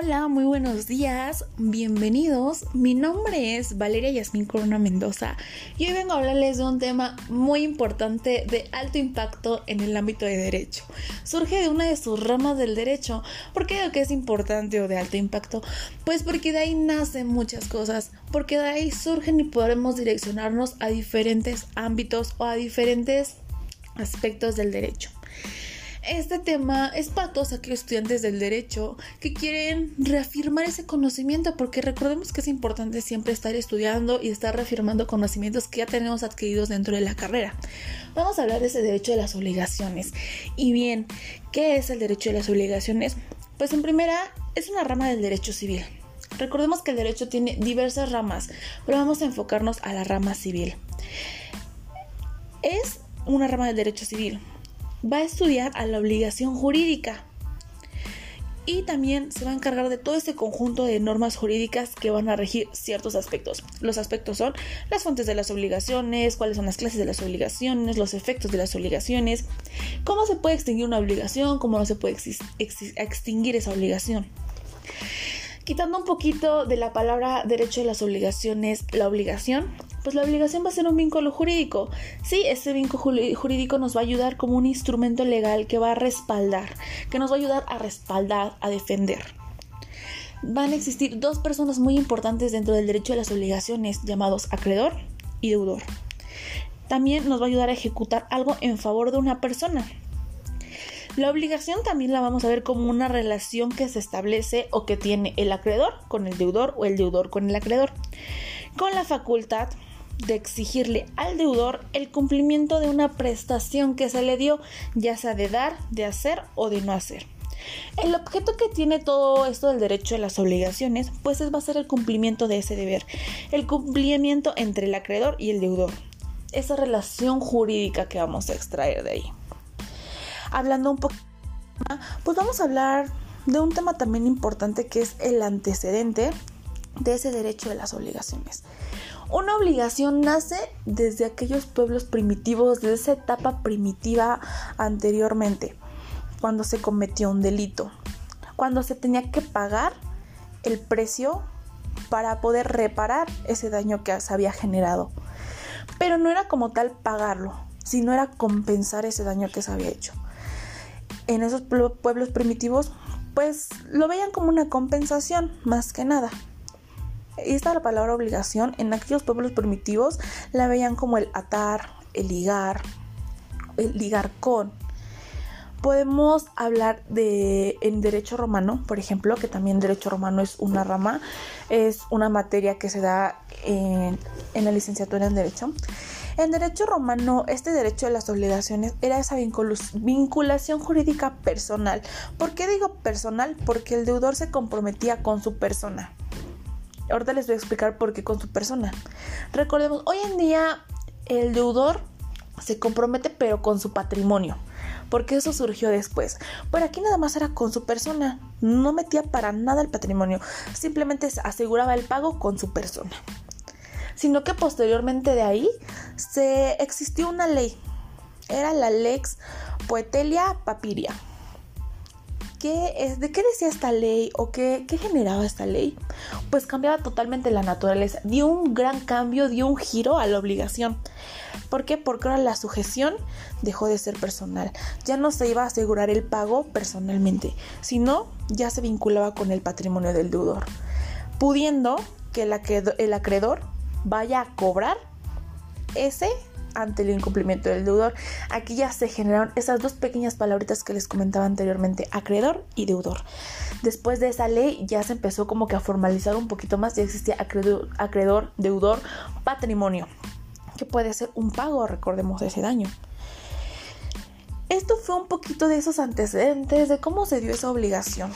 Hola, muy buenos días, bienvenidos. Mi nombre es Valeria Yasmín Corona Mendoza y hoy vengo a hablarles de un tema muy importante de alto impacto en el ámbito de derecho. Surge de una de sus ramas del derecho. ¿Por qué digo que es importante o de alto impacto? Pues porque de ahí nacen muchas cosas, porque de ahí surgen y podemos direccionarnos a diferentes ámbitos o a diferentes aspectos del derecho. Este tema es para todos aquellos estudiantes del derecho que quieren reafirmar ese conocimiento, porque recordemos que es importante siempre estar estudiando y estar reafirmando conocimientos que ya tenemos adquiridos dentro de la carrera. Vamos a hablar de ese derecho de las obligaciones. Y bien, ¿qué es el derecho de las obligaciones? Pues en primera, es una rama del derecho civil. Recordemos que el derecho tiene diversas ramas, pero vamos a enfocarnos a la rama civil. Es una rama del derecho civil va a estudiar a la obligación jurídica y también se va a encargar de todo este conjunto de normas jurídicas que van a regir ciertos aspectos. Los aspectos son las fuentes de las obligaciones, cuáles son las clases de las obligaciones, los efectos de las obligaciones, cómo se puede extinguir una obligación, cómo no se puede extinguir esa obligación. Quitando un poquito de la palabra derecho de las obligaciones, la obligación, pues la obligación va a ser un vínculo jurídico. Sí, ese vínculo jurídico nos va a ayudar como un instrumento legal que va a respaldar, que nos va a ayudar a respaldar, a defender. Van a existir dos personas muy importantes dentro del derecho de las obligaciones, llamados acreedor y deudor. También nos va a ayudar a ejecutar algo en favor de una persona, la obligación también la vamos a ver como una relación que se establece o que tiene el acreedor con el deudor o el deudor con el acreedor, con la facultad de exigirle al deudor el cumplimiento de una prestación que se le dio, ya sea de dar, de hacer o de no hacer. El objeto que tiene todo esto del derecho de las obligaciones, pues es, va a ser el cumplimiento de ese deber, el cumplimiento entre el acreedor y el deudor, esa relación jurídica que vamos a extraer de ahí hablando un poco, pues vamos a hablar de un tema también importante que es el antecedente de ese derecho de las obligaciones. Una obligación nace desde aquellos pueblos primitivos, de esa etapa primitiva anteriormente, cuando se cometió un delito, cuando se tenía que pagar el precio para poder reparar ese daño que se había generado. Pero no era como tal pagarlo, sino era compensar ese daño que se había hecho en esos pueblos primitivos, pues lo veían como una compensación, más que nada. Esta la palabra obligación, en aquellos pueblos primitivos la veían como el atar, el ligar, el ligar con. Podemos hablar de en derecho romano, por ejemplo, que también derecho romano es una rama, es una materia que se da en la licenciatura en derecho. En derecho romano, este derecho de las obligaciones era esa vinculación jurídica personal. ¿Por qué digo personal? Porque el deudor se comprometía con su persona. Ahorita les voy a explicar por qué con su persona. Recordemos, hoy en día el deudor se compromete pero con su patrimonio. Porque eso surgió después. Por aquí nada más era con su persona. No metía para nada el patrimonio. Simplemente aseguraba el pago con su persona sino que posteriormente de ahí se existió una ley. Era la Lex Poetelia Papiria. ¿Qué es, ¿De qué decía esta ley o qué, qué generaba esta ley? Pues cambiaba totalmente la naturaleza, dio un gran cambio, dio un giro a la obligación. ¿Por qué? Porque ahora la sujeción dejó de ser personal. Ya no se iba a asegurar el pago personalmente, sino ya se vinculaba con el patrimonio del deudor, pudiendo que el acreedor vaya a cobrar ese ante el incumplimiento del deudor. Aquí ya se generaron esas dos pequeñas palabritas que les comentaba anteriormente, acreedor y deudor. Después de esa ley ya se empezó como que a formalizar un poquito más, ya existía acreedor, deudor, patrimonio, que puede ser un pago, recordemos ese daño. Esto fue un poquito de esos antecedentes de cómo se dio esa obligación.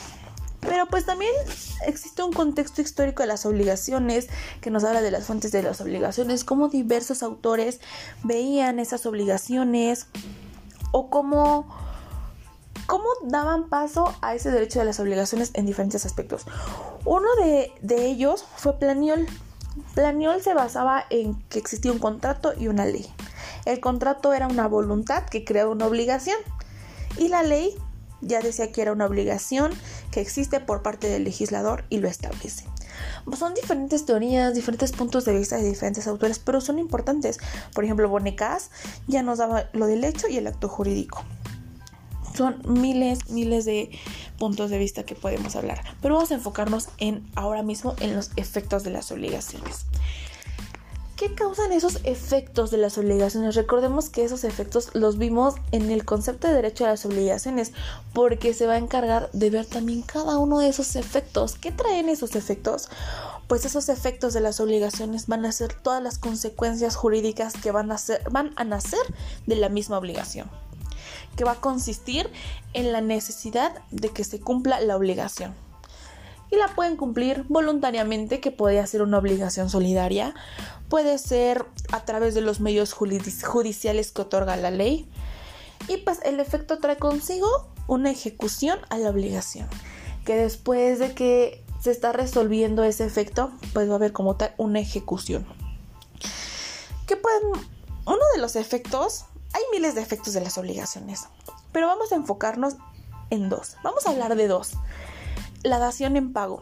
Pero pues también existe un contexto histórico de las obligaciones que nos habla de las fuentes de las obligaciones, cómo diversos autores veían esas obligaciones o cómo, cómo daban paso a ese derecho de las obligaciones en diferentes aspectos. Uno de, de ellos fue Planiol. Planiol se basaba en que existía un contrato y una ley. El contrato era una voluntad que creaba una obligación y la ley ya decía que era una obligación que existe por parte del legislador y lo establece. Son diferentes teorías, diferentes puntos de vista de diferentes autores, pero son importantes. Por ejemplo, Bonecas ya nos daba lo del hecho y el acto jurídico. Son miles, miles de puntos de vista que podemos hablar, pero vamos a enfocarnos en ahora mismo en los efectos de las obligaciones. ¿Qué causan esos efectos de las obligaciones? Recordemos que esos efectos los vimos en el concepto de derecho a las obligaciones, porque se va a encargar de ver también cada uno de esos efectos. ¿Qué traen esos efectos? Pues esos efectos de las obligaciones van a ser todas las consecuencias jurídicas que van a, ser, van a nacer de la misma obligación, que va a consistir en la necesidad de que se cumpla la obligación y la pueden cumplir voluntariamente, que puede ser una obligación solidaria, puede ser a través de los medios judiciales que otorga la ley. Y pues el efecto trae consigo una ejecución a la obligación, que después de que se está resolviendo ese efecto, pues va a haber como tal una ejecución. Que pueden, uno de los efectos, hay miles de efectos de las obligaciones, pero vamos a enfocarnos en dos. Vamos a hablar de dos. La dación en pago.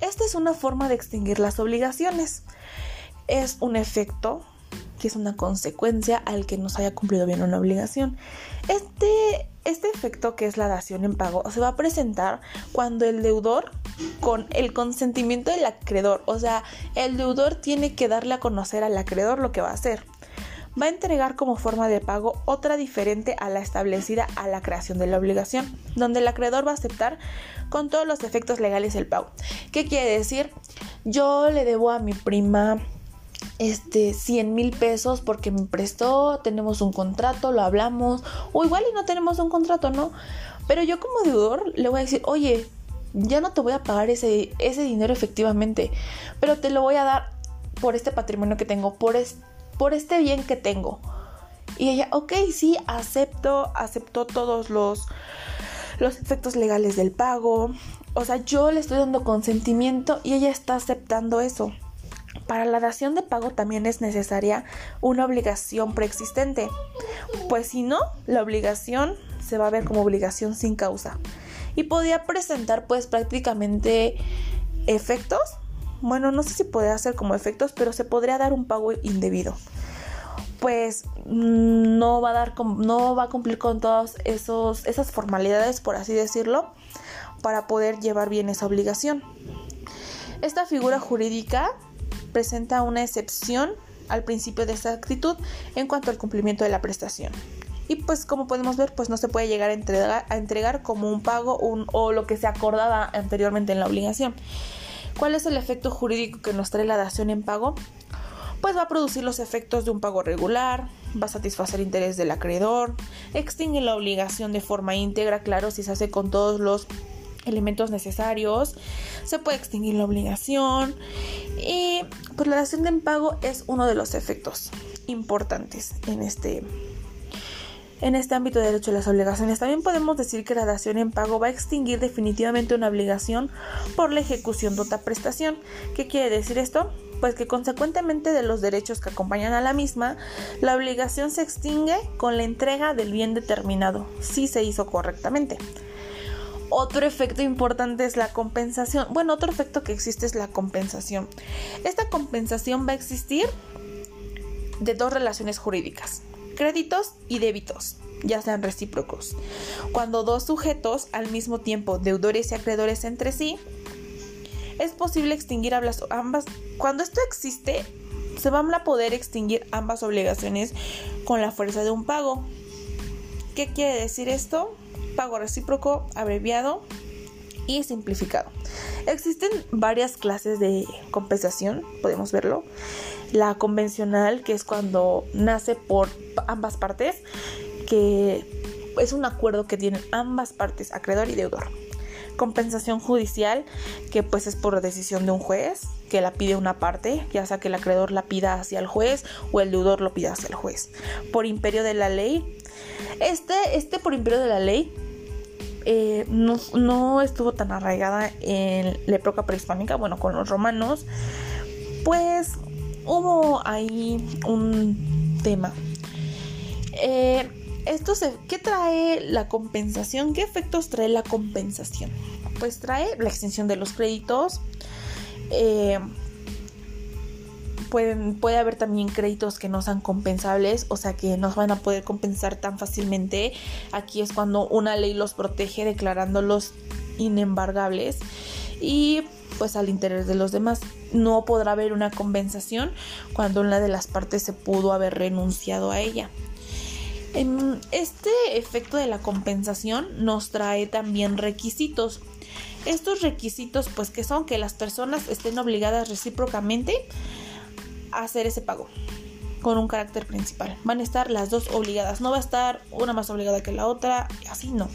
Esta es una forma de extinguir las obligaciones. Es un efecto que es una consecuencia al que no se haya cumplido bien una obligación. Este, este efecto que es la dación en pago se va a presentar cuando el deudor, con el consentimiento del acreedor, o sea, el deudor tiene que darle a conocer al acreedor lo que va a hacer va a entregar como forma de pago otra diferente a la establecida a la creación de la obligación, donde el acreedor va a aceptar con todos los efectos legales el pago. ¿Qué quiere decir? Yo le debo a mi prima este 100 mil pesos porque me prestó, tenemos un contrato, lo hablamos, o igual y no tenemos un contrato, ¿no? Pero yo como deudor le voy a decir, oye, ya no te voy a pagar ese, ese dinero efectivamente, pero te lo voy a dar por este patrimonio que tengo, por, por este bien que tengo. Y ella, ok, sí, acepto, aceptó todos los, los efectos legales del pago. O sea, yo le estoy dando consentimiento y ella está aceptando eso. Para la dación de pago también es necesaria una obligación preexistente, pues si no, la obligación se va a ver como obligación sin causa y podría presentar pues prácticamente efectos bueno, no sé si puede hacer como efectos, pero se podría dar un pago indebido. Pues mm, no va a dar no va a cumplir con todas esas formalidades, por así decirlo, para poder llevar bien esa obligación. Esta figura jurídica presenta una excepción al principio de exactitud en cuanto al cumplimiento de la prestación. Y pues como podemos ver, pues no se puede llegar a entregar como un pago o lo que se acordaba anteriormente en la obligación. ¿Cuál es el efecto jurídico que nos trae la dación en pago? Pues va a producir los efectos de un pago regular, va a satisfacer interés del acreedor, extingue la obligación de forma íntegra, claro, si se hace con todos los elementos necesarios, se puede extinguir la obligación y pues la dación en pago es uno de los efectos importantes en este en este ámbito de derecho a las obligaciones. También podemos decir que la dación en pago va a extinguir definitivamente una obligación por la ejecución de otra prestación. ¿Qué quiere decir esto? Pues que consecuentemente de los derechos que acompañan a la misma, la obligación se extingue con la entrega del bien determinado, si se hizo correctamente. Otro efecto importante es la compensación. Bueno, otro efecto que existe es la compensación. Esta compensación va a existir de dos relaciones jurídicas créditos y débitos, ya sean recíprocos. Cuando dos sujetos al mismo tiempo, deudores y acreedores entre sí, es posible extinguir ambas. Cuando esto existe, se van a poder extinguir ambas obligaciones con la fuerza de un pago. ¿Qué quiere decir esto? Pago recíproco, abreviado y simplificado. Existen varias clases de compensación, podemos verlo la convencional, que es cuando nace por ambas partes, que es un acuerdo que tienen ambas partes, acreedor y deudor. Compensación judicial, que pues es por decisión de un juez, que la pide una parte, ya sea que el acreedor la pida hacia el juez o el deudor lo pida hacia el juez. Por imperio de la ley, este, este por imperio de la ley eh, no, no, estuvo tan arraigada en la época prehispánica, bueno, con los romanos, pues hubo ahí un tema. Eh, esto se, ¿qué trae la compensación? ¿Qué efectos trae la compensación? Pues trae la extensión de los créditos. Eh, pueden, puede haber también créditos que no sean compensables, o sea que no van a poder compensar tan fácilmente. Aquí es cuando una ley los protege declarándolos inembargables y pues al interés de los demás. No podrá haber una compensación cuando una de las partes se pudo haber renunciado a ella. Este efecto de la compensación nos trae también requisitos. Estos requisitos pues que son que las personas estén obligadas recíprocamente a hacer ese pago con un carácter principal. Van a estar las dos obligadas, no va a estar una más obligada que la otra, así no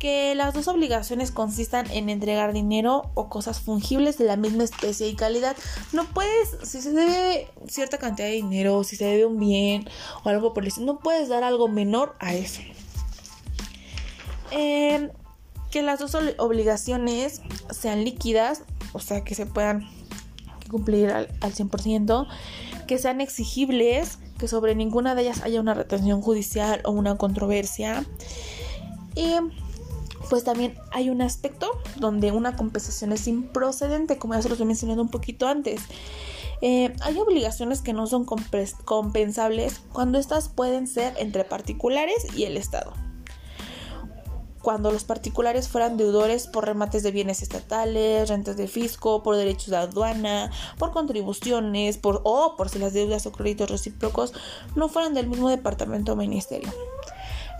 que las dos obligaciones consistan en entregar dinero o cosas fungibles de la misma especie y calidad. No puedes, si se debe cierta cantidad de dinero, si se debe un bien o algo por el estilo, no puedes dar algo menor a eso. Em, que las dos obligaciones sean líquidas, o sea, que se puedan cumplir al, al 100%, que sean exigibles, que sobre ninguna de ellas haya una retención judicial o una controversia. Y pues también hay un aspecto donde una compensación es improcedente, como ya se los he mencionado un poquito antes. Eh, hay obligaciones que no son compensables cuando estas pueden ser entre particulares y el Estado. Cuando los particulares fueran deudores por remates de bienes estatales, rentas de fisco, por derechos de aduana, por contribuciones, por, o por si las deudas o créditos recíprocos no fueran del mismo departamento o ministerio.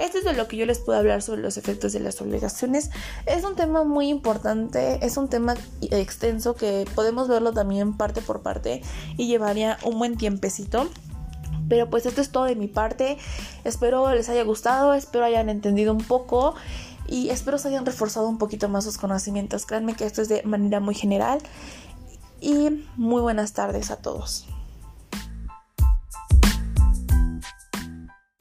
Esto es de lo que yo les puedo hablar sobre los efectos de las obligaciones. Es un tema muy importante, es un tema extenso que podemos verlo también parte por parte y llevaría un buen tiempecito. Pero pues esto es todo de mi parte. Espero les haya gustado, espero hayan entendido un poco y espero se hayan reforzado un poquito más sus conocimientos. Créanme que esto es de manera muy general. Y muy buenas tardes a todos.